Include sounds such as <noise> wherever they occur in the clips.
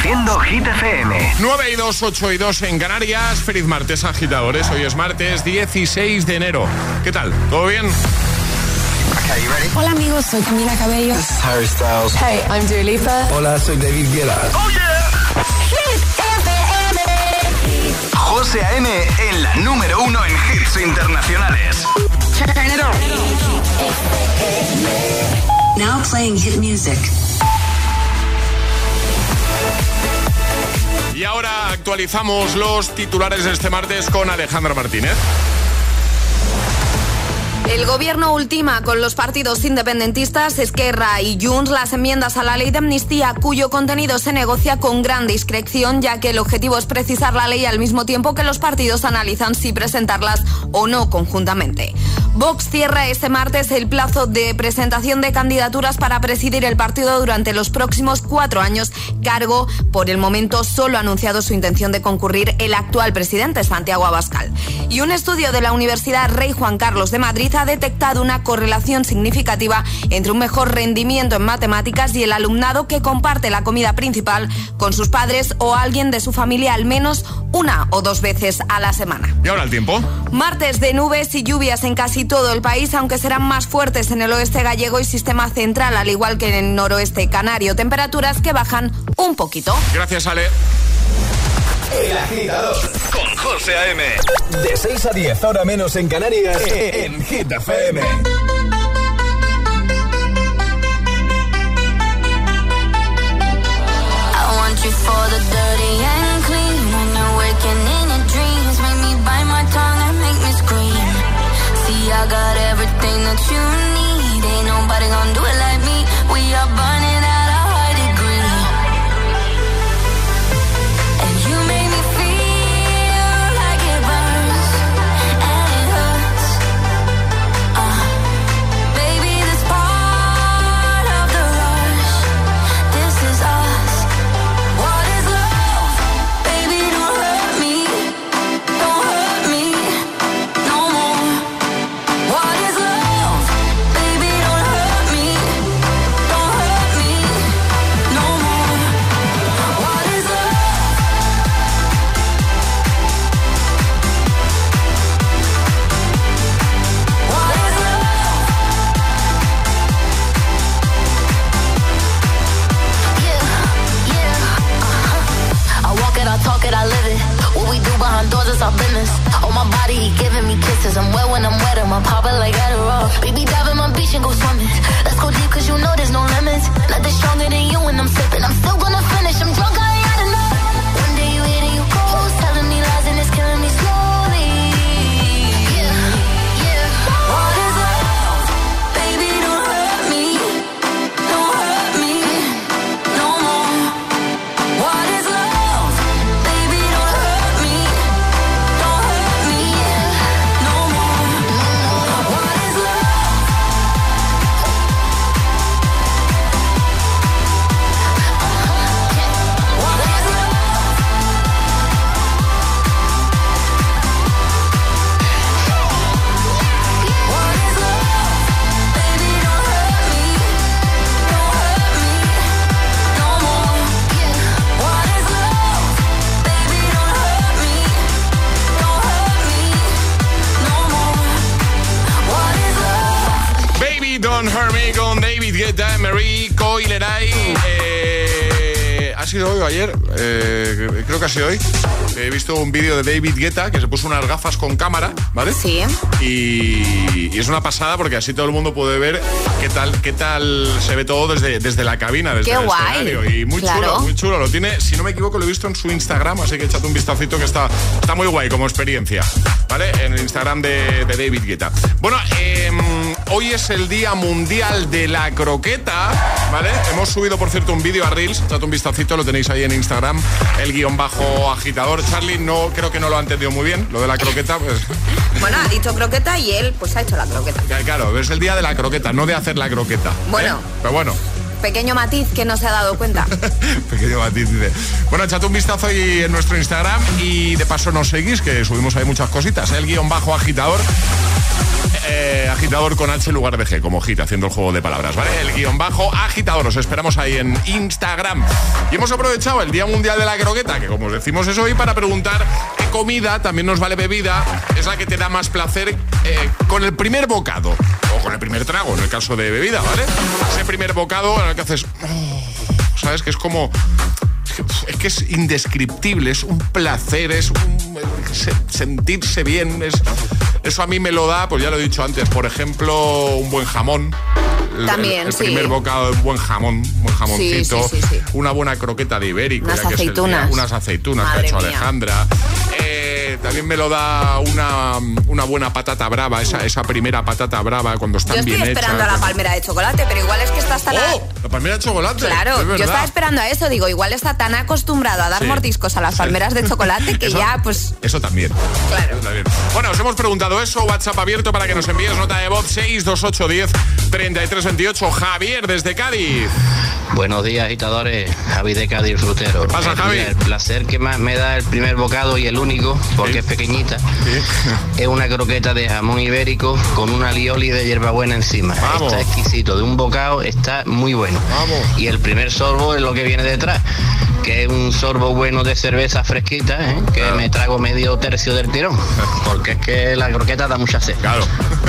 Reproduciendo Hit FM. 9 y 2, 8 y 2 en Canarias. Feliz martes, agitadores. Hoy es martes 16 de enero. ¿Qué tal? ¿Todo bien? Hola amigos, soy Camila Cabello. This is Harry Styles. Hey, I'm Dua Lipa. Hola, soy David Guetta. ¡Oh, yeah! Hit FM. José A.M. en la número uno en hits internacionales. Turn it on. Now playing hit music. Y ahora actualizamos los titulares de este martes con Alejandra Martínez. El gobierno ultima con los partidos independentistas Esquerra y Junts las enmiendas a la ley de amnistía cuyo contenido se negocia con gran discreción ya que el objetivo es precisar la ley al mismo tiempo que los partidos analizan si presentarlas o no conjuntamente. Vox cierra este martes el plazo de presentación de candidaturas para presidir el partido durante los próximos cuatro años, cargo por el momento solo ha anunciado su intención de concurrir el actual presidente Santiago Abascal. Y un estudio de la Universidad Rey Juan Carlos de Madrid ha detectado una correlación significativa entre un mejor rendimiento en matemáticas y el alumnado que comparte la comida principal con sus padres o alguien de su familia al menos una o dos veces a la semana. ¿Y ahora el tiempo? Martes de nubes y lluvias en casi todo el país, aunque serán más fuertes en el oeste gallego y sistema central, al igual que en el noroeste canario. Temperaturas que bajan un poquito. Gracias, Ale. El agitador Con José A.M. de 6 a 10 ahora menos en Canarias en Hit FM. I want you for the dirty and clean. When you're waking in your dreams, make me bite my tongue and make me scream. See, I got everything Marie Coileray. Eh, ¿Ha sido hoy o ayer? Eh, creo que ha sido hoy. He visto un vídeo de David Guetta que se puso unas gafas con cámara, ¿vale? Sí. Y, y es una pasada porque así todo el mundo puede ver qué tal, qué tal se ve todo desde, desde la cabina, desde Qué el guay. escenario. Y muy Claro. chulo, muy chulo. Lo tiene, si no me equivoco, lo he visto en su Instagram, así que echad un vistacito que está, está muy guay como experiencia, ¿vale? En el Instagram de, de David Guetta. Bueno, em, hoy es el Día Mundial de la Croqueta, ¿vale? Hemos subido, por cierto, un vídeo a Reels, echad un vistacito, lo tenéis ahí en Instagram, el guion bajo agitador. Charlie no creo que no lo ha entendido muy bien, lo de la croqueta, pues... Bueno, ha dicho croqueta y él pues ha hecho la croqueta. Ya, Claro, es el día de la croqueta, no de hacer la croqueta. Bueno. ¿eh? Pero bueno, Pequeño matiz que no se ha dado cuenta. <laughs> pequeño matiz dice. Bueno, echad un vistazo ahí en nuestro Instagram y de paso nos seguís, que subimos ahí muchas cositas. El guion bajo agitador. eh, agitador con H en lugar de G, como hit, haciendo el juego de palabras, ¿vale? El guion bajo agitador, os esperamos ahí en Instagram. Y hemos aprovechado el Día Mundial de la Croqueta, que como os decimos es hoy, para preguntar qué comida, también nos vale bebida, es la que te da más placer eh, con el primer bocado, o con el primer trago, en el caso de bebida, ¿vale? Ese primer bocado el que haces... oh, ¿Sabes? Que es como es que es indescriptible, es un placer, es un se- sentirse bien, es, eso a mí me lo da, pues ya lo he dicho antes, por ejemplo, un buen jamón. El- También, el, el sí. primer bocado de un buen jamón, un buen jamoncito, Sí, sí, una buena croqueta de ibérico, Unas día, aceitunas. unas aceitunas que ha hecho mía. Alejandra. Eh, también me lo da una, una buena patata brava, esa, esa primera patata brava cuando están Yo estoy bien esperando hechas. a la palmera de chocolate, pero igual es que está hasta la... ¡Oh! La palmera de chocolate. Claro, es yo estaba esperando a eso, digo, igual está tan acostumbrado a dar Sí. mordiscos a las palmeras de chocolate que <laughs> Eso- ya, pues... Eso también. Claro. Eso también. Bueno, os hemos preguntado eso, WhatsApp abierto para que nos envíes nota de voz 62810 3328. Javier desde Cádiz. Buenos días, agitadores. Javi de Cádiz Frutero. pasa, Javi? El placer que más me da el primer bocado y el único, porque Sí. es pequeñita, es una croqueta de jamón ibérico con una lioli de hierbabuena encima. Vamos. Está exquisito. De un bocado está muy bueno. Vamos. Y el primer sorbo es lo que viene detrás, que es un sorbo bueno de cerveza fresquita, ¿eh? que Claro. me trago medio tercio del tirón, <laughs> porque es que la croqueta da mucha sed. Claro.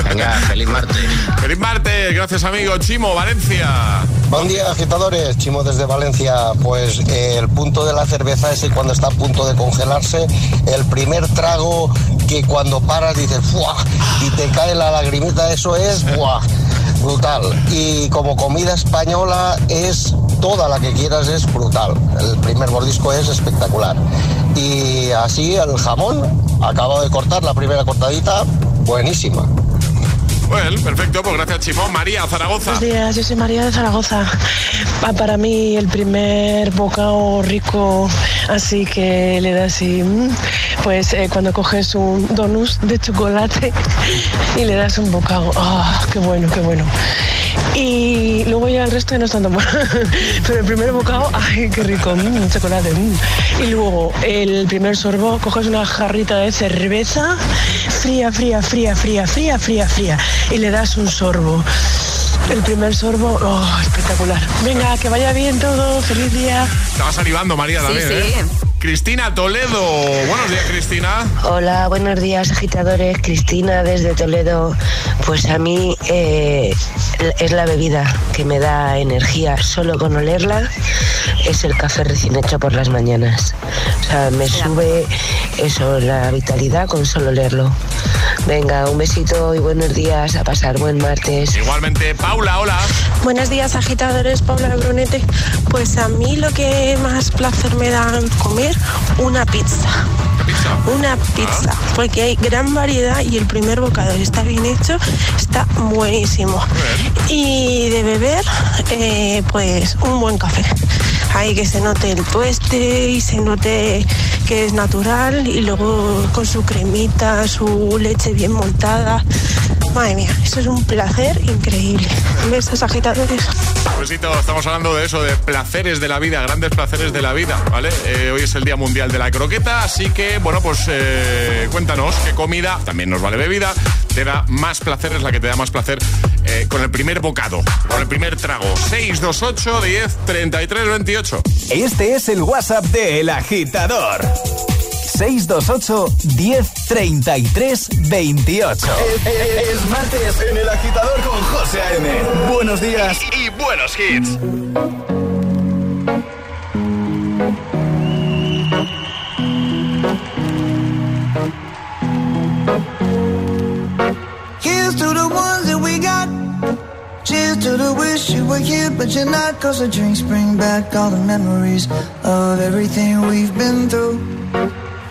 Venga, feliz martes. Feliz martes, gracias amigo. Chimo, Valencia. Buen día, agitadores. Chimo desde Valencia. Pues eh, el punto de la cerveza es que cuando está a punto de congelarse, el primer trago que cuando paras dices ¡fuah! y te cae la lagrimita, eso es <laughs> ¡buah! Brutal. Y como comida española es toda la que quieras, es brutal. El primer mordisco es espectacular. Y así el jamón, acabo de cortar la primera cortadita, buenísima. Bueno, perfecto, pues gracias Chimo. María, Zaragoza. Buenos días, yo soy María de Zaragoza. Ah, Para mí el primer bocado rico, así que le das así, mm, pues eh, cuando coges un donus de chocolate <laughs> y le das un bocado, ¡ah, qué bueno, qué bueno! Y luego ya el resto no es tanto más. <laughs> Pero el primer bocado, ¡ay, qué rico! mm, chocolate. mm. Y luego el primer sorbo, coges una jarrita de cerveza fría, fría, fría, fría, fría, fría, fría. Y le das un sorbo. El primer sorbo, oh, espectacular. Venga, que vaya bien todo. Feliz día. Estabas animando, María, Sí, también. sí. ¿eh? Cristina Toledo. Buenos días, Cristina. Hola, buenos días agitadores, Cristina desde Toledo. Pues a mí eh, es la bebida que me da energía. Solo con olerla es el café recién hecho por las mañanas. O sea, me sube eso, la vitalidad con solo olerlo. Venga, un besito y buenos días, a pasar buen martes. Igualmente, Paula, hola. Buenos días agitadores, Paula de Brunete. Pues a mí lo que más placer me da comer, una pizza. ¿Qué pizza? Una pizza, porque hay gran variedad y el primer bocado está bien hecho, está buenísimo. Y de beber, eh, pues un buen café. Ahí que se note el tueste y se note que es natural y luego con su cremita, su leche bien montada. Madre mía, eso es un placer increíble. Besos agitadores. Besito, estamos hablando de eso, de placeres de la vida, grandes placeres de la vida, ¿vale? Eh, hoy es el Día Mundial de la Croqueta, así que, bueno, pues eh, cuéntanos qué comida, también nos vale bebida, te da más placeres, la que te da más placer eh, con el primer bocado, con el primer trago. 628 10 33 28. Este es el WhatsApp de El Agitador. 628 10 33 28. Es, martes en El Agitador con José A.M. Buenos días. Y, y buenos hits. Here's to the ones that we got. Cheers to the wish you were here, but you're not. Cause the drinks bring back all the memories of everything we've been through.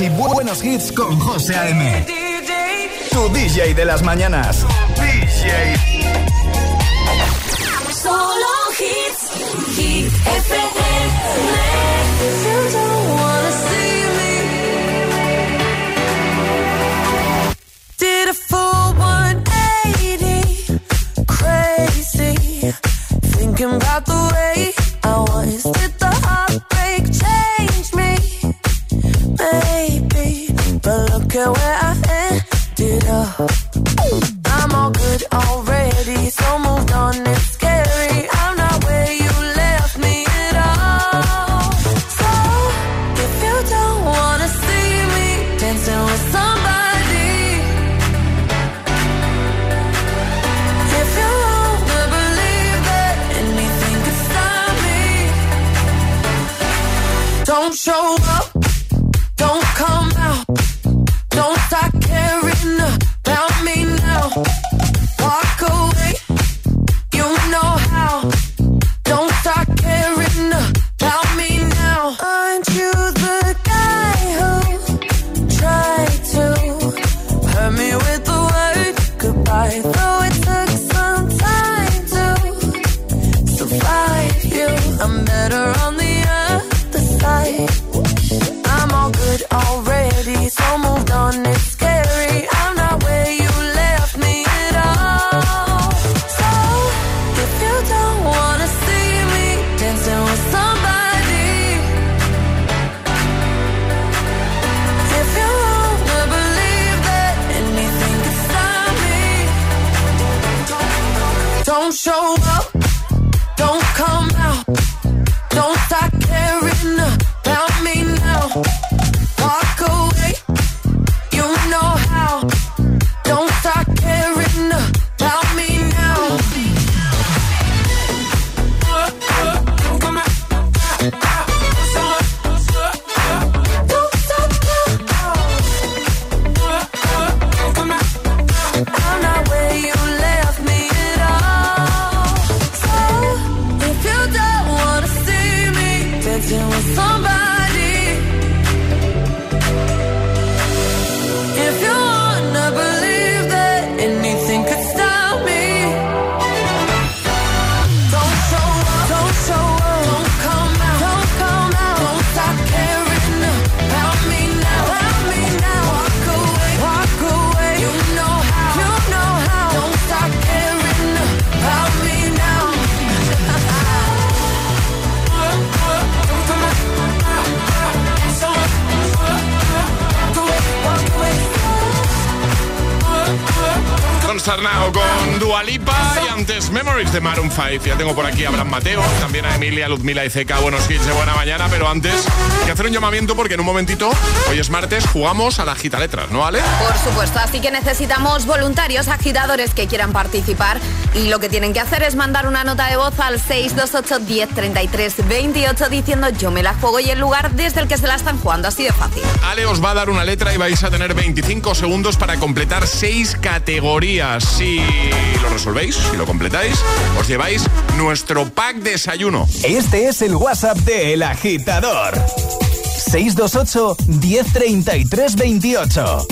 Y bu- buenos hits con José A.M. Tu DJ de las mañanas. Solo hits, hit FM. 5. Ya tengo por aquí a Abraham Mateo, también a Emilia, Luzmila y Zeca. Buenos hits de buena mañana, pero antes hay que hacer un llamamiento porque en un momentito, hoy es martes, jugamos a la gita letras, ¿no, Ale? Por supuesto, así que necesitamos voluntarios agitadores que quieran participar y lo que tienen que hacer es mandar una nota de voz al 628 1033 28 diciendo yo me la juego y el lugar desde el que se la están jugando, así de fácil. Ale os va a dar una letra y vais a tener 25 segundos para completar 6 categorías. Si lo resolvéis, si lo completáis, os lleváis nuestro pack desayuno. Este es el WhatsApp de El Agitador. 628 1033 28.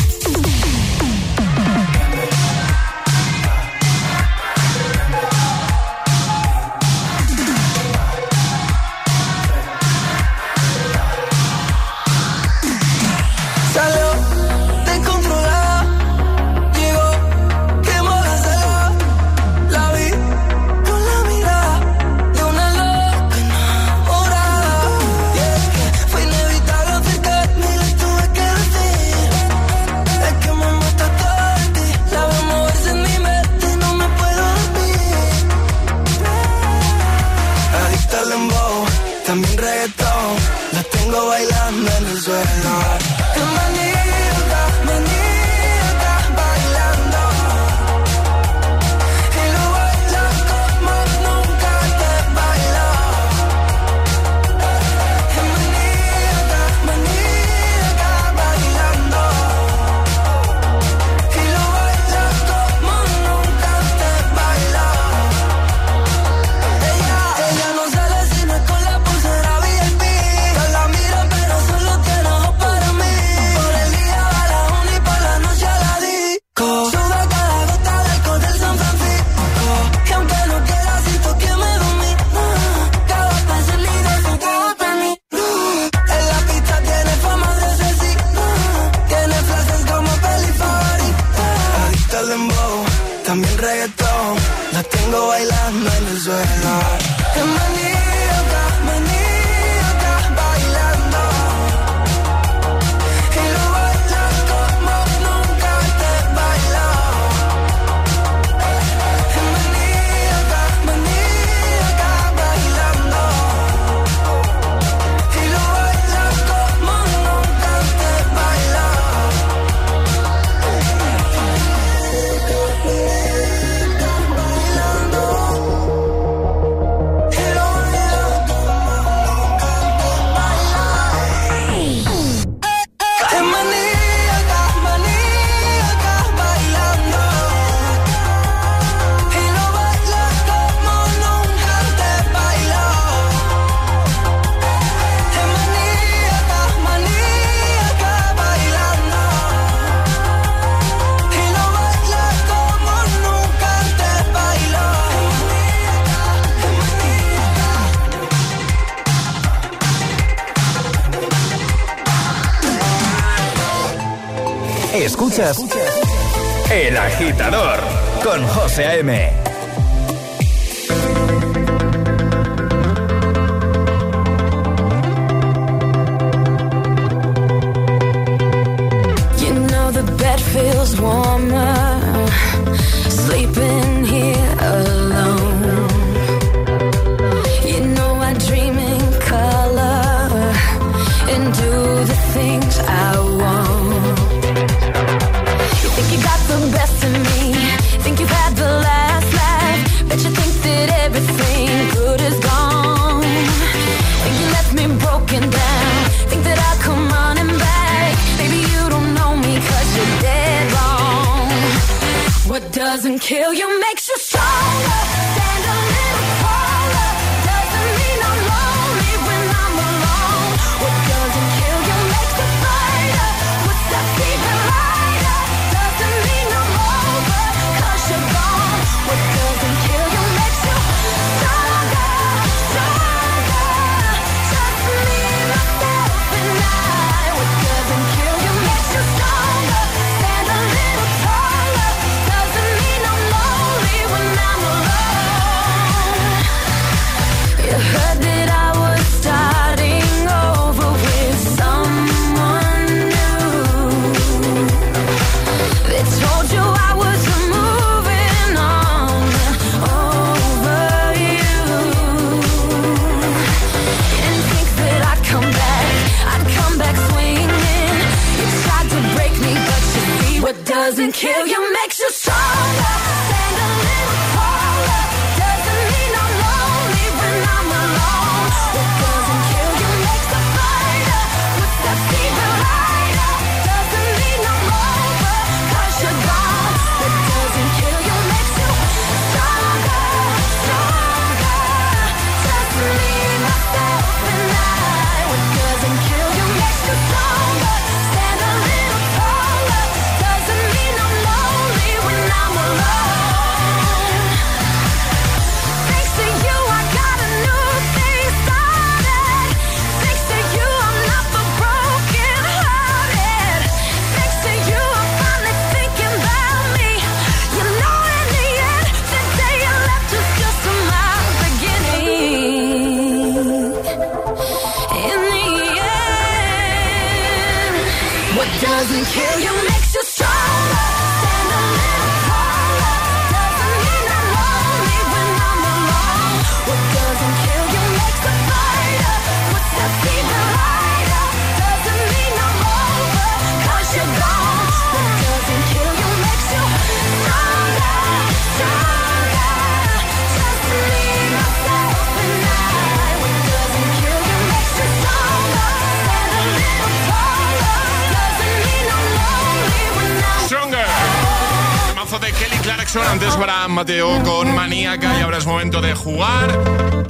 Mateo con Maníaca y ahora es momento de jugar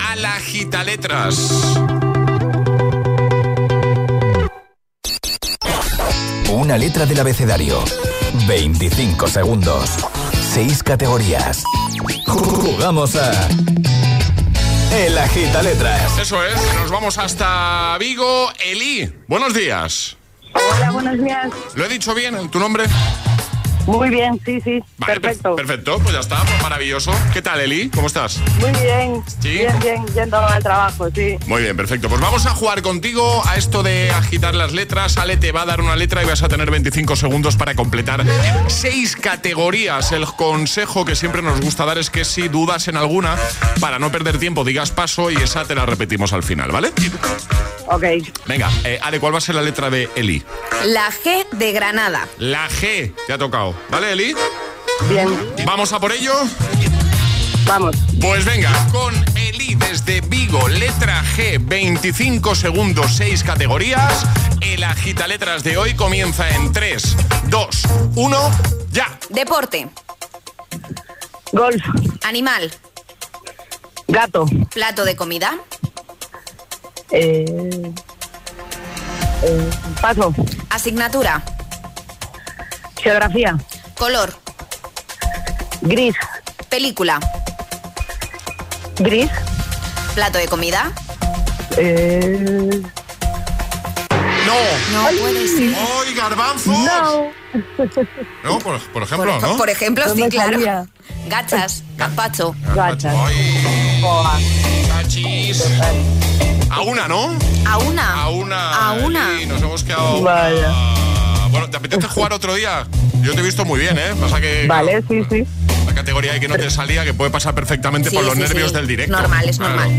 a la gita letras. Una letra del abecedario. 25 segundos. 6 categorías. Jugamos a. El agita letras. Eso es, nos vamos hasta Vigo. Eli, buenos días. Hola, buenos días. ¿Lo he dicho bien? ¿Tu nombre? Muy bien, sí, sí. Vale, perfecto. per- perfecto, pues ya está, pues maravilloso. ¿Qué tal, Eli? ¿Cómo estás? Muy bien. ¿Sí? Bien, bien, yendo al trabajo, sí. Muy bien, perfecto. Pues vamos a jugar contigo a esto de agitar las letras. Ale te va a dar una letra y vas a tener 25 segundos para completar seis categorías. El consejo que siempre nos gusta dar es que si dudas en alguna, para no perder tiempo, digas paso y esa te la repetimos al final, ¿vale? Ok. Venga, eh, Ale, ¿cuál va a ser la letra de Eli? La G de Granada. La G, te ha tocado. ¿Vale, Eli? Bien. ¿Vamos a por ello? Vamos. Pues venga, con Eli desde Vigo, letra G, 25 segundos, 6 categorías. El agita letras de hoy comienza en 3, 2, 1, ya. Deporte. Golf. Animal. Gato. Plato de comida. Eh, eh, paso. Asignatura. Geografía. Color. Gris. Película. Gris. Plato de comida. Eh, No. No puede ser. ¡Ay, garbanzos! no. No, por, por ejemplo, por, ¿no? por ejemplo, No sí, claro. salía. Gachas. Gazpacho. Gachas. ¡Ay, cachis! A una, ¿no? A una. A una. A una. Eli, nos hemos quedado. Vaya. Bueno, ¿te apetece jugar otro día? Yo te he visto muy bien, ¿eh? Pasa que. Vale, sí, sí. La categoría ahí que no te salía, que puede pasar perfectamente Sí, por los sí, nervios sí. del directo. Normal, es normal.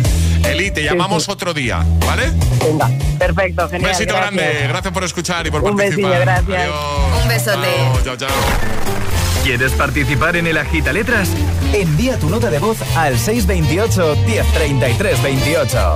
Eli, te llamamos sí. otro día, ¿vale? Venga. Perfecto, Un genial. besito gracias. grande, gracias por escuchar y por Un participar. besillo, gracias. Adiós. Un besote. Chao, chao, chao. ¿Quieres participar en el agita letras? Envía tu nota de voz al 628 1033 28.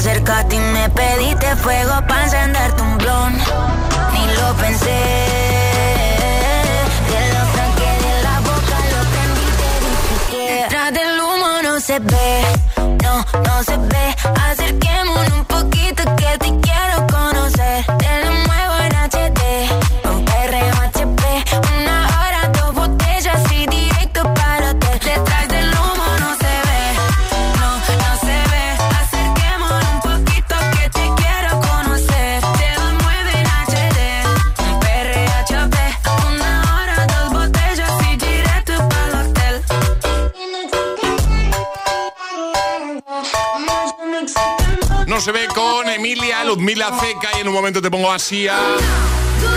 acercaste y me pediste fuego para encenderte un blon. Ni lo pensé. Te lo saqué de la boca, lo prendí y te detrás del humo no se ve, no, no se ve. Acerquémonos un poquito que te quiero Ludmila Ceca y en un momento te pongo así a...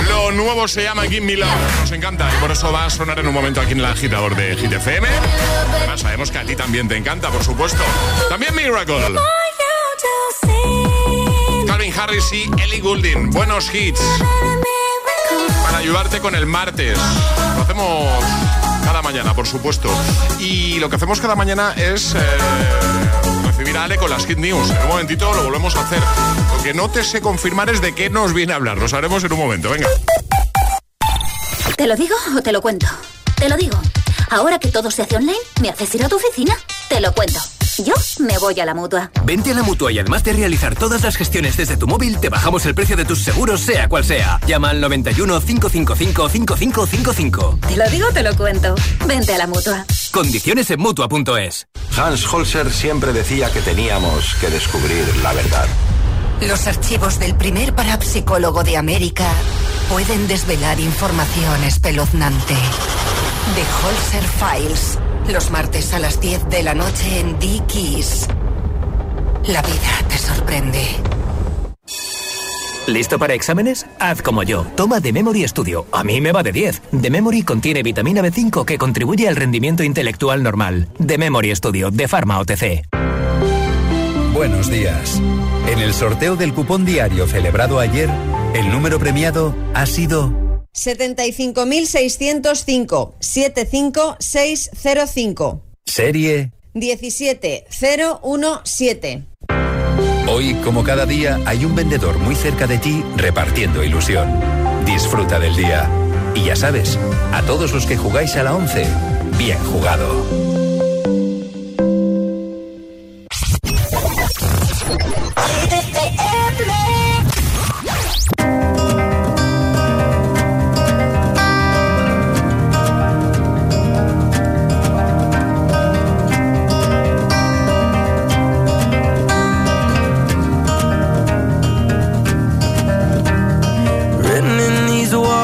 Lo nuevo se llama Give Me Love. Nos encanta y por eso va a sonar en un momento aquí en el agitador de Hit FM. Además sabemos que a ti también te encanta, por supuesto. También Miracle. Calvin Harris y Ellie Goulding. Buenos hits. Para ayudarte con el martes. Lo hacemos cada mañana, por supuesto. Y lo que hacemos cada mañana es... eh, recibir a Ale con las Hit News. En un momentito lo volvemos a hacer. Lo que no te sé confirmar es de qué nos viene a hablar. Lo sabremos en un momento. Venga. ¿Te lo digo o te lo cuento? Te lo digo. Ahora que todo se hace online, ¿me haces ir a tu oficina? Te lo cuento. Yo me voy a la mutua. Vente a la mutua y además de realizar todas las gestiones desde tu móvil, te bajamos el precio de tus seguros, sea cual sea. Llama al 91 555 5555. Te lo digo o te lo cuento. Vente a la mutua. Condiciones en mutua.es. Hans Holzer siempre decía que teníamos que descubrir la verdad. Los archivos del primer parapsicólogo de América pueden desvelar información espeluznante. The Holzer Files. Los martes a las 10 de la noche en Dickies. La vida te sorprende. ¿Listo para exámenes? Haz como yo. Toma The Memory Studio. A mí me va de 10. The Memory contiene vitamina B5 que contribuye al rendimiento intelectual normal. The Memory Studio de Pharma OTC. Buenos días. En el sorteo del cupón diario celebrado ayer, el número premiado ha sido 75.605 75605 serie. 17017. Hoy, como cada día, hay un vendedor muy cerca de ti repartiendo ilusión. Disfruta del día. Y ya sabes, a todos los que jugáis a la 11, bien jugado.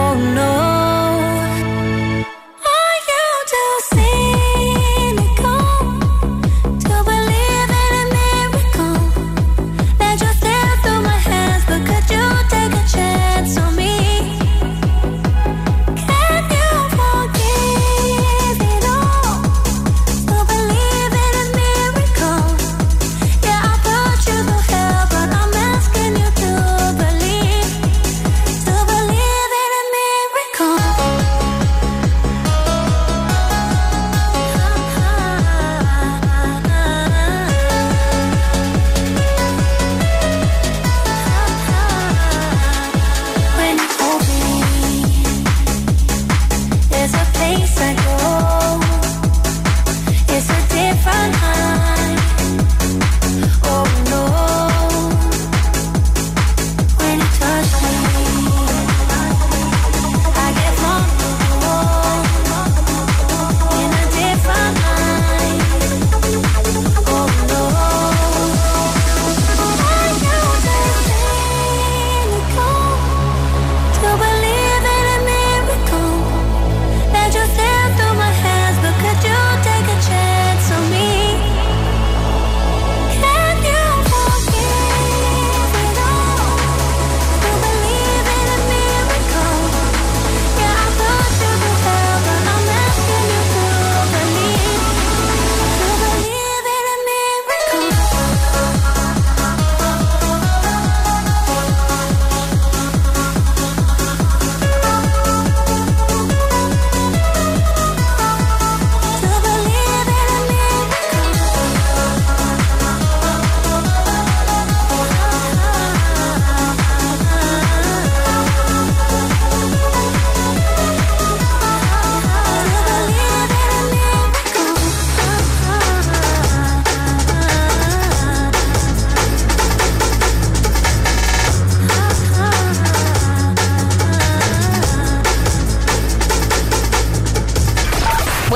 Oh no.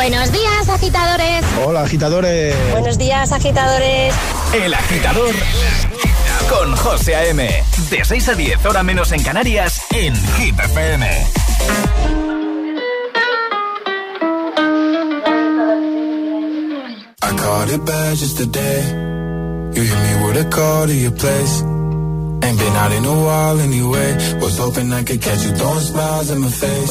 Buenos días, agitadores. Hola, agitadores. Buenos días, agitadores. El Agitador con José A.M. De 6 a 10, hora menos en Canarias, en Hit FM. I caught it bad just today. You hit me with a call to your place. Ain't been out in a while anyway. Was hoping I could catch you throwing smiles in my face.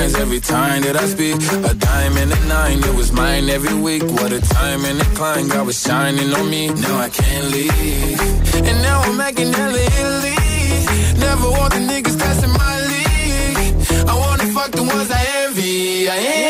times every time that I speak. A diamond and a nine, it was mine every week. What a time and a climb, God was shining on me. Now I can't leave. And now I'm making hella Italy. Never want the niggas that's my league. I wanna fuck the ones I envy. I envy.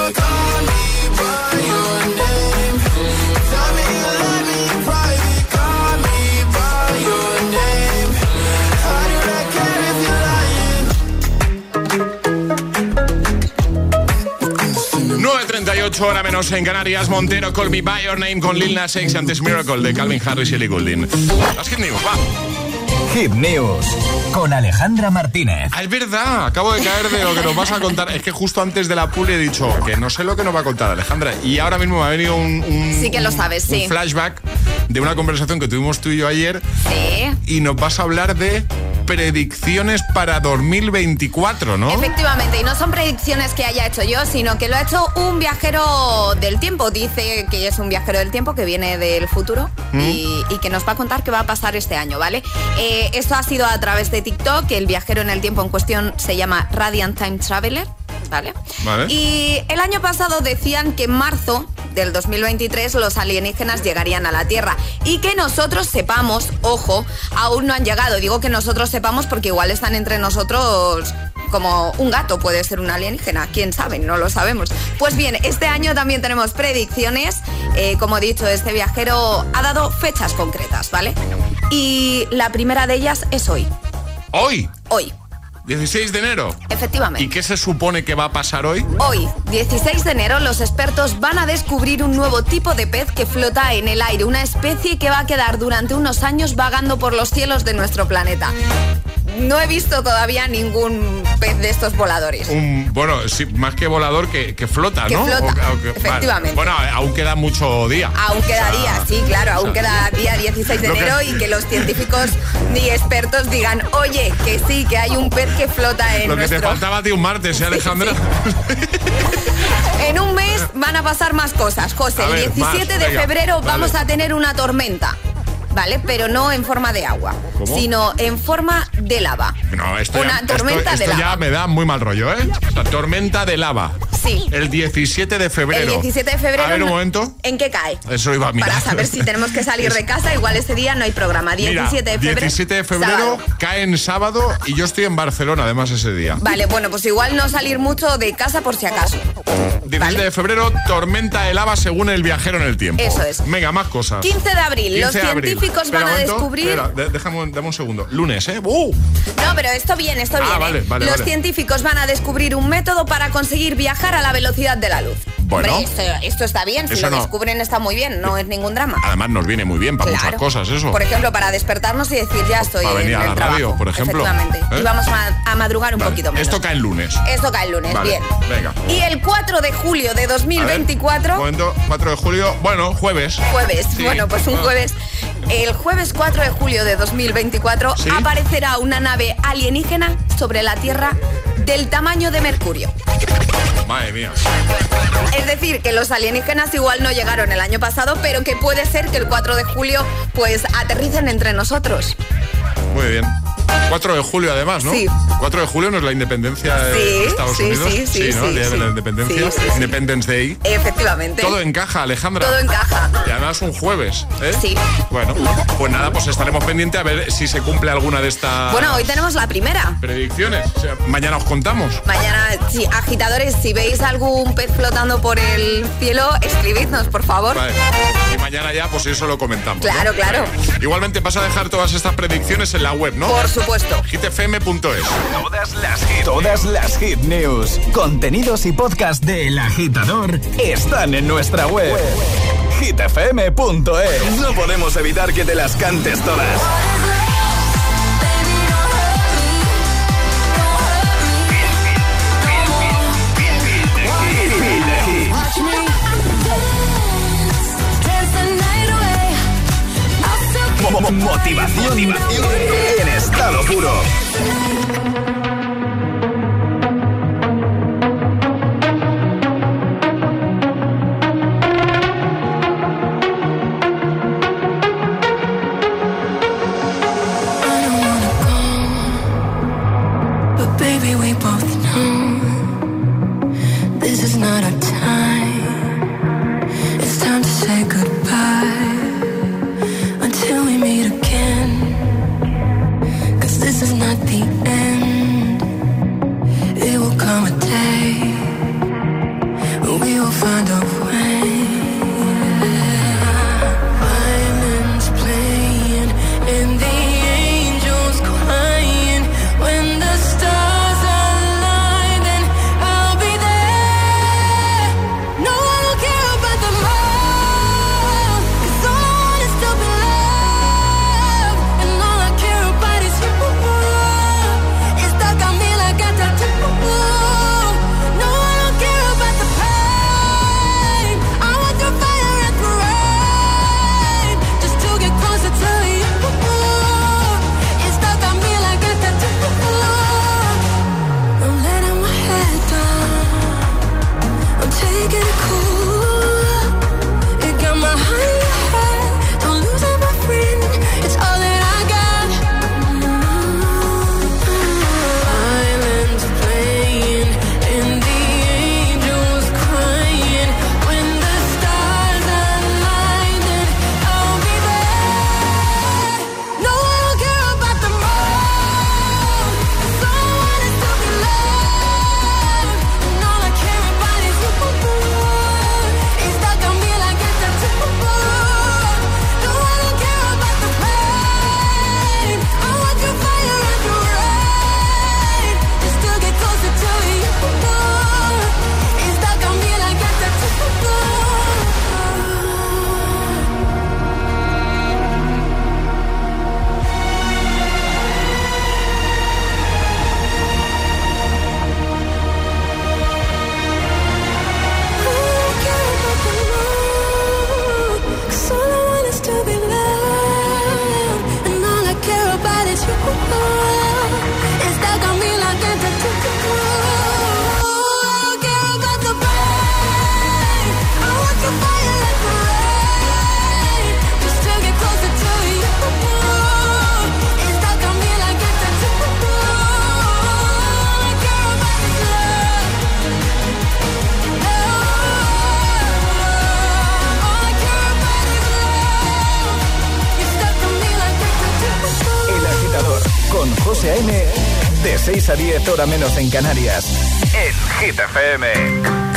hora menos en Canarias. Montero, Call Me By Your Name con Lil Nas X y antes Miracle de Calvin Harris y Ellie Goulding. Las Hit News, va. Hit News con Alejandra Martínez. Ah, es verdad, acabo de caer de lo que nos vas a contar. Es que justo antes de la pool he dicho que no sé lo que nos va a contar Alejandra. Y ahora mismo me ha venido un, un- Sí que lo sabes, un sí. flashback de una conversación que tuvimos tú y yo ayer. Sí. Y nos vas a hablar de predicciones para 2024, ¿no? Efectivamente, y no son predicciones que haya hecho yo, sino que lo ha hecho un viajero del tiempo. Dice que es un viajero del tiempo que viene del futuro y, y que nos va a contar qué va a pasar este año, ¿vale? Eh, esto ha sido a través de TikTok, el viajero en el tiempo en cuestión se llama Radiant Time Traveler. ¿Vale? Vale. Y el año pasado decían que en marzo del 2023 los alienígenas llegarían a la Tierra y que nosotros sepamos, ojo, aún no han llegado. Digo que nosotros sepamos porque igual están entre nosotros como un gato puede ser un alienígena, quién sabe, no lo sabemos. Pues bien, este año también tenemos predicciones. Eh, como he dicho, este viajero ha dado fechas concretas, ¿vale? Y la primera de ellas es hoy. Hoy, Hoy, 16 de enero. efectivamente. ¿Y qué se supone que va a pasar hoy? Hoy, 16 de enero, los expertos van a descubrir un nuevo tipo de pez que flota en el aire, una especie que va a quedar durante unos años vagando por los cielos de nuestro planeta. No he visto todavía ningún pez de estos voladores. Un, bueno, sí, más que volador que, que flota, Que ¿no? flota, O- o que- efectivamente. Bueno, aún queda mucho día. Aún queda O sea, día, sí, claro, aún queda día 16 de enero y que los científicos ni expertos digan, oye, que sí, que hay un pez que flota en Lo que te faltaba a ti un martes, ¿eh, Alejandra? En un mes van a pasar más cosas, José. El ver, 17 más, de venga, febrero vale. vamos a tener una tormenta, ¿vale? Pero no en forma de agua, ¿Cómo? sino en forma de lava. No, esto, Una ya, tormenta esto, de lava. ya me da muy mal rollo, ¿eh? O sea, tormenta de lava. Sí. El 17 de febrero. El 17 de febrero. A ver, un momento. ¿En qué cae? Eso iba a mirar. Para saber si tenemos que salir de casa, igual ese día no hay programa. 17 Mira, de febrero. 17 de febrero sábado. cae en sábado y yo estoy en Barcelona además ese día. Vale, bueno, pues igual no salir mucho de casa por si acaso. 17 de febrero, tormenta de lava según el viajero en el tiempo. Eso es. Venga, más cosas. 15 de abril, 15 los de abril. científicos Espera van a momento, descubrir... espera, déjame, un- dame un segundo. Lunes, ¿eh? ¡Uh! No, pero esto viene, esto Ah, viene. vale, vale, Los científicos van a descubrir un método para conseguir viajar a la velocidad de la luz. Bueno. Hombre, esto, esto está bien, si lo no. descubren está muy bien, no es ningún drama. Además nos viene muy bien para Claro. muchas cosas eso. Por ejemplo, para despertarnos y decir ya estoy Para venir en a el la trabajo. radio, por ejemplo. Efectivamente. ¿Eh? Y vamos a madrugar un Vale, poquito menos. Esto cae el lunes. Esto cae el lunes, Vale, bien. venga. Y el 4 de julio de A ver, 2024, un momento, 4 de julio, bueno, jueves. jueves, Sí. bueno, pues un Ah. jueves, el jueves 4 de julio de 2024 Sí. aparecerá una nave alienígena sobre la Tierra del tamaño de Mercurio. Madre mía. Es decir, que los alienígenas igual no llegaron el año pasado, pero que puede ser que el 4 de julio pues aterricen entre nosotros. Muy bien. 4 de julio además, ¿no? Sí. 4 de julio no es la independencia de Estados sí, Unidos. sí, sí, ¿no? sí, El día de la independencia. Independence Day. Efectivamente. Todo encaja, Alejandra. Todo encaja. Y además un jueves, ¿eh? Sí. Bueno, pues nada, pues estaremos pendientes a ver si se cumple alguna de estas Bueno, hoy tenemos la primera. predicciones. O sea, mañana os contamos. Mañana, sí, agitadores, si veis algún pez flotando por el cielo, escribidnos, por favor. Vale. Mañana ya, pues eso lo comentamos. ¿no? Claro, claro. Igualmente vas a dejar todas estas predicciones en la web, ¿no? Por supuesto. hitfm.es. Todas las hit, todas las hit news, contenidos y podcast de El Agitador están en nuestra web. hitfm.es. No podemos evitar que te las cantes todas. Motivación, en estado puro. 6 a 10, hora menos en Canarias. En Hit FM.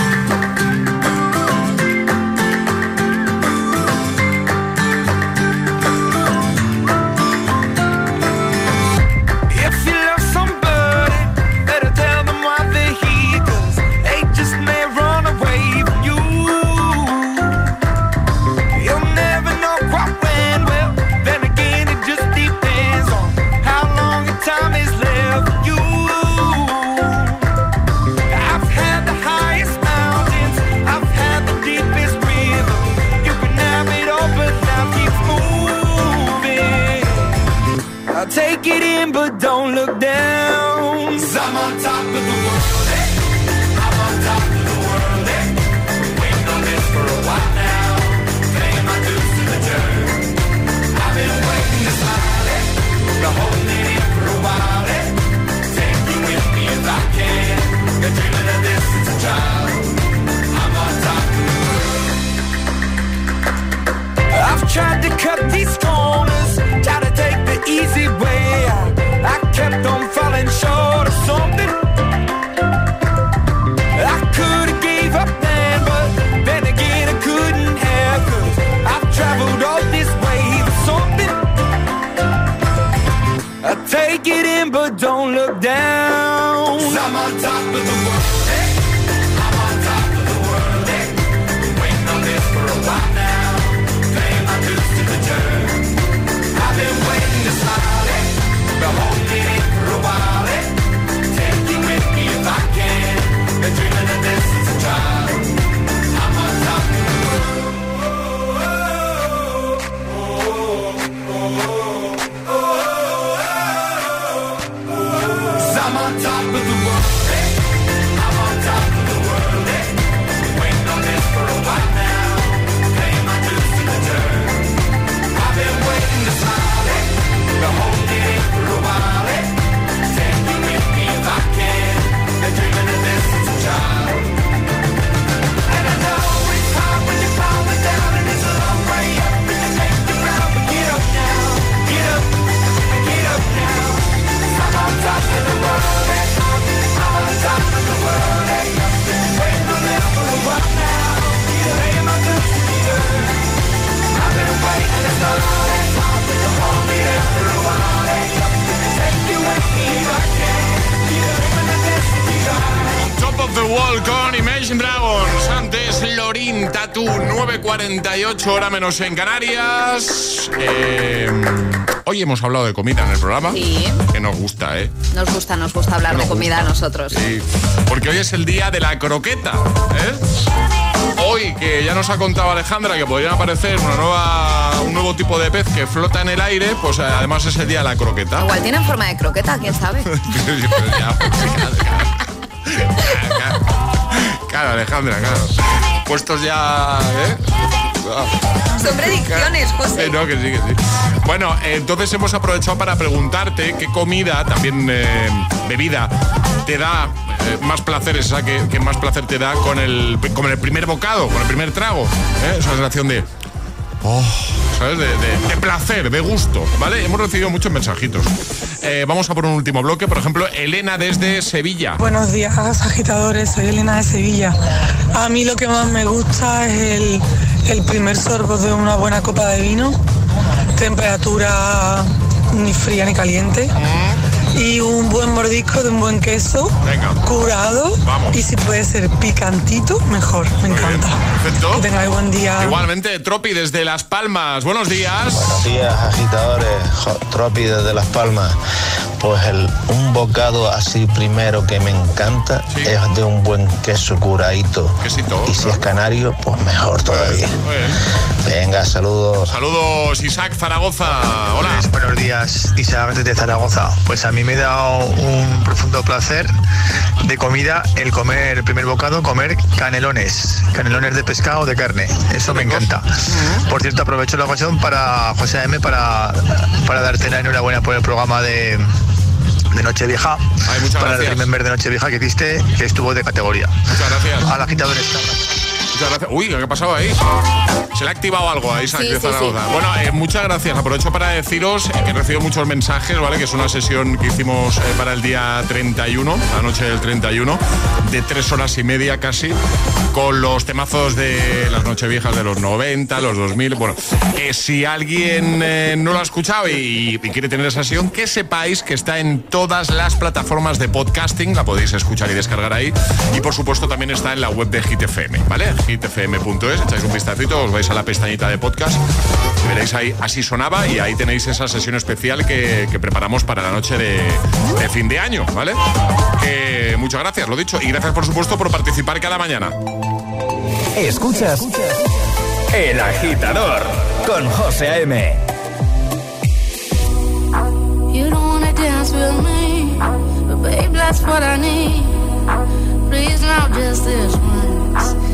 Menos en Canarias. Eh, hoy hemos hablado de comida en el programa. Sí. Que nos gusta, ¿eh? Nos gusta, nos gusta hablar de comida a nosotros. Sí, porque hoy es el día de la croqueta. ¿eh? Hoy, que ya nos ha contado Alejandra que podría aparecer una nueva, un nuevo tipo de pez que flota en el aire, pues eh, además es el día de la croqueta. Igual tienen forma de croqueta, quién sabe. <laughs> Claro, claro, Alejandra, claro. Puestos ya, ¿eh? <laughs> Son predicciones, José. Eh, no, que sí, que sí. Bueno, eh, entonces hemos aprovechado para preguntarte qué comida, también eh, bebida, te da eh, más placeres, o sea, que, que más placer te da con el, con el primer bocado, con el primer trago. ¿eh? Esa sensación de... Oh, ¿Sabes? De, de- de placer, de gusto, ¿vale? Hemos recibido muchos mensajitos. Eh, vamos a por un último bloque, por ejemplo, Elena desde Sevilla. Buenos días, agitadores. Soy Elena de Sevilla. A mí lo que más me gusta es el, el primer sorbo de una buena copa de vino, temperatura ni fría ni caliente, y un buen mordisco de un buen queso curado y si puede ser picantito, mejor. Me encanta. Perfecto. Que tengáis buen día. Igualmente, Tropi desde Las Palmas. Buenos días. Buenos días, agitadores. Jo- Tropi desde Las Palmas. Pues el, un bocado así primero que me encanta es de un buen queso curadito. y si es canario, pues mejor todavía. Venga, saludos. Saludos, Isaac Zaragoza. Hola. Pues, buenos días, Isaac desde Zaragoza. Pues a mí me da un profundo placer de comida el comer, el primer bocado, comer canelones. Canelones de pescado o de carne. Eso me encanta. Por cierto, aprovecho la ocasión para, José M, para, para darte la enhorabuena por el programa de de Nochevieja, para el gracias. Remember de Nochevieja que hiciste, que estuvo de categoría. Muchas gracias. A la agitadores. Muchas gracias. Uy, ¿qué ha pasado ahí? Se le ha activado algo a Isaac Sí, de Zaragoza. sí. Bueno, eh, muchas gracias. Aprovecho para deciros que he recibido muchos mensajes, ¿vale? Que es una sesión que hicimos eh, para el día 31, la noche del 31, de tres horas y media casi, con los temazos de las nocheviejas de los 90, los 2000. Bueno, eh, si alguien eh, no lo ha escuchado y, y quiere tener esa sesión, que sepáis que está en todas las plataformas de podcasting, la podéis escuchar y descargar ahí. Y por supuesto también está en la web de GTFM, ¿vale? gtfm.es, echáis un vistacito, os vais a la pestañita de podcast, y veréis ahí, así sonaba, y ahí tenéis esa sesión especial que, que preparamos para la noche de, de fin de año, ¿vale? Que muchas gracias, lo dicho, y gracias por supuesto por participar cada mañana. Escuchas El Agitador con José A.M. You don't wanna dance with me, but babe, that's what I need. Please now, just this once.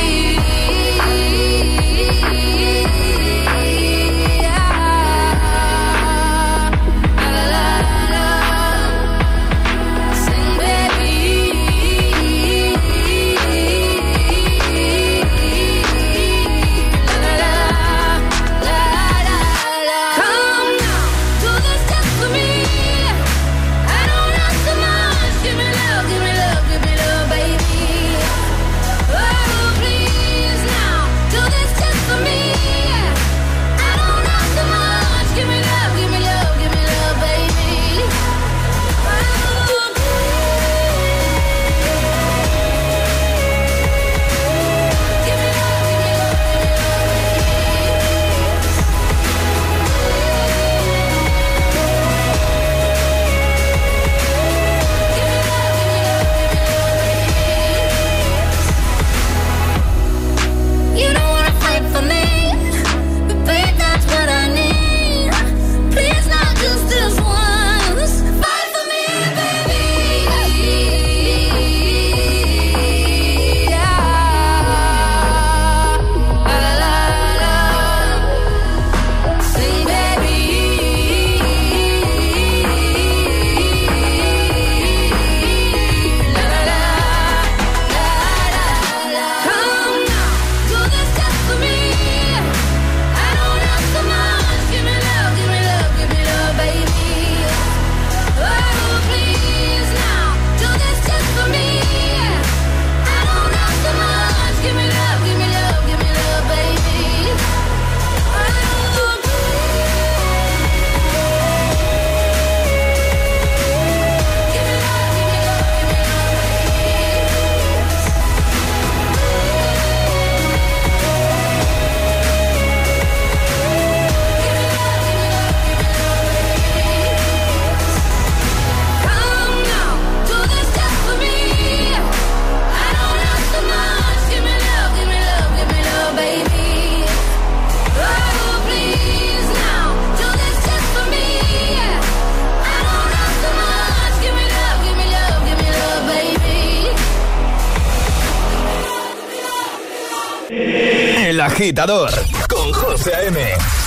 Agitador con José A.M.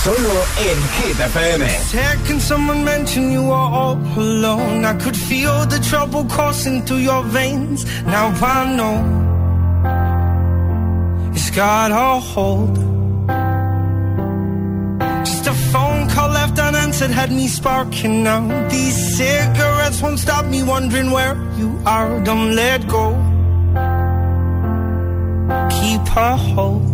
Solo en Hit FM. Can someone mention you are all alone? I could feel the trouble coursing through your veins. Now I know it's got a hold. Just a phone call left unanswered had me sparking now. These cigarettes won't stop me wondering where you are. Don't let go. Keep a hold.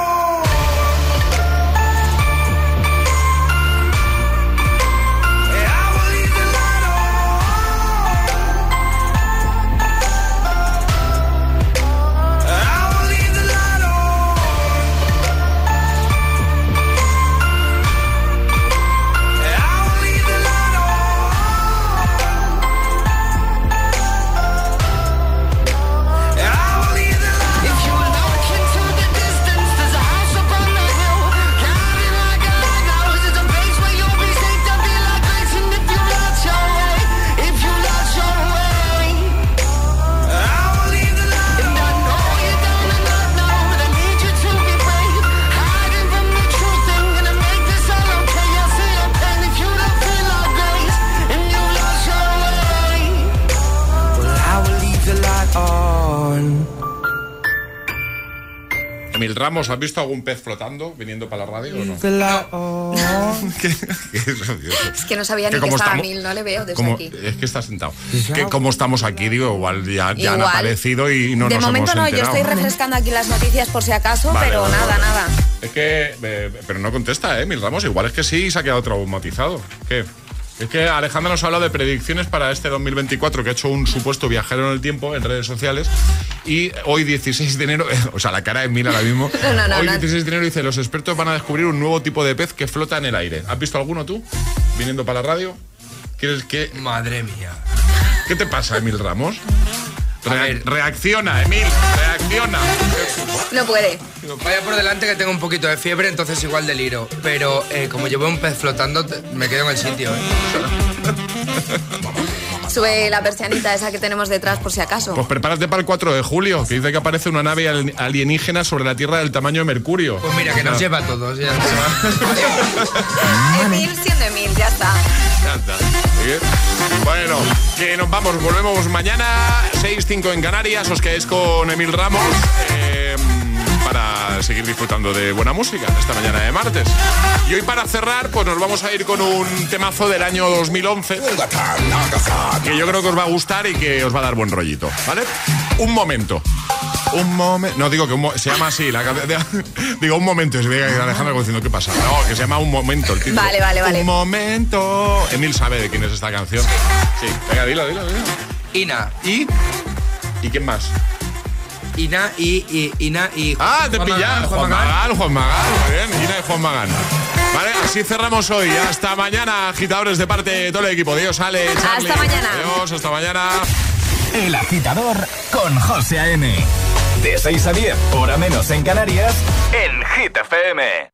Emil Ramos, ¿has visto algún pez flotando viniendo para la radio o no? The light on. ¿Qué, <laughs> <laughs> qué es que no sabía Que ni que estaba estamos- Mil, no le veo desde Como- aquí. es que está sentado. Que como estamos aquí, digo, igual ya, ya han Igual. aparecido y no de nos momento hemos no, yo estoy refrescando aquí las noticias por si acaso, Vale, pero vale, nada, vale. nada. Es que, eh, pero no contesta, ¿eh? Emil Ramos, igual es que sí y se ha quedado traumatizado. ¿Qué? Es que Alejandra nos ha hablado de predicciones para este 2024, que ha hecho un supuesto viajero en el tiempo en redes sociales. Y hoy, 16 de enero, <laughs> o sea, la cara de Emil ahora mismo. <laughs> No, no, no, hoy, no. 16 de enero, dice: Los expertos van a descubrir un nuevo tipo de pez que flota en el aire. ¿Has visto alguno tú? Viniendo para la radio. ¿Quieres que.? Madre mía. ¿Qué te pasa, Emil Ramos? Rea- reacciona, Emil, reacciona. No puede. Vaya por delante que tengo un poquito de fiebre, entonces igual deliro. Pero eh, como veo un pez flotando, me quedo en el sitio. ¿eh? <laughs> Sube la persianita esa que tenemos detrás por si acaso. Pues prepárate para el 4 de julio, que dice que aparece una nave al- alienígena sobre la Tierra del tamaño de Mercurio. Pues mira, que nos lleva a todos. Ya <laughs> Emil siendo Emil, ya está. Ya está. Bueno, que nos vamos, volvemos mañana, 6-5 en Canarias, os quedáis con Emil Ramos eh, para seguir disfrutando de buena música esta mañana de martes. Y hoy para cerrar, pues nos vamos a ir con un temazo del año 2011, que yo creo que os va a gustar y que os va a dar buen rollito, ¿vale? Un momento. Un momento. No, digo que un mo- se llama así. La, <laughs> digo un momento. Y se ve Alejandra diciendo, ¿qué pasa? No, que se llama Un momento el título. Vale, vale, vale. Un momento. Emil sabe de quién es esta canción. Sí. Venga, dilo, dilo, dilo. Ina. ¿Y? ¿Y quién más? Ina y, y Ina y Ah, te. Magán, Juan Magán. Magán, Juan Magán. Muy bien. Ina y Juan Magán. Vale, así cerramos hoy. Hasta mañana, agitadores de parte de todo el equipo. Dios, Ale, Charlie. Hasta mañana. Adiós, hasta mañana. El agitador con José A.M. De 6 a 10, hora menos en Canarias, en Hit FM.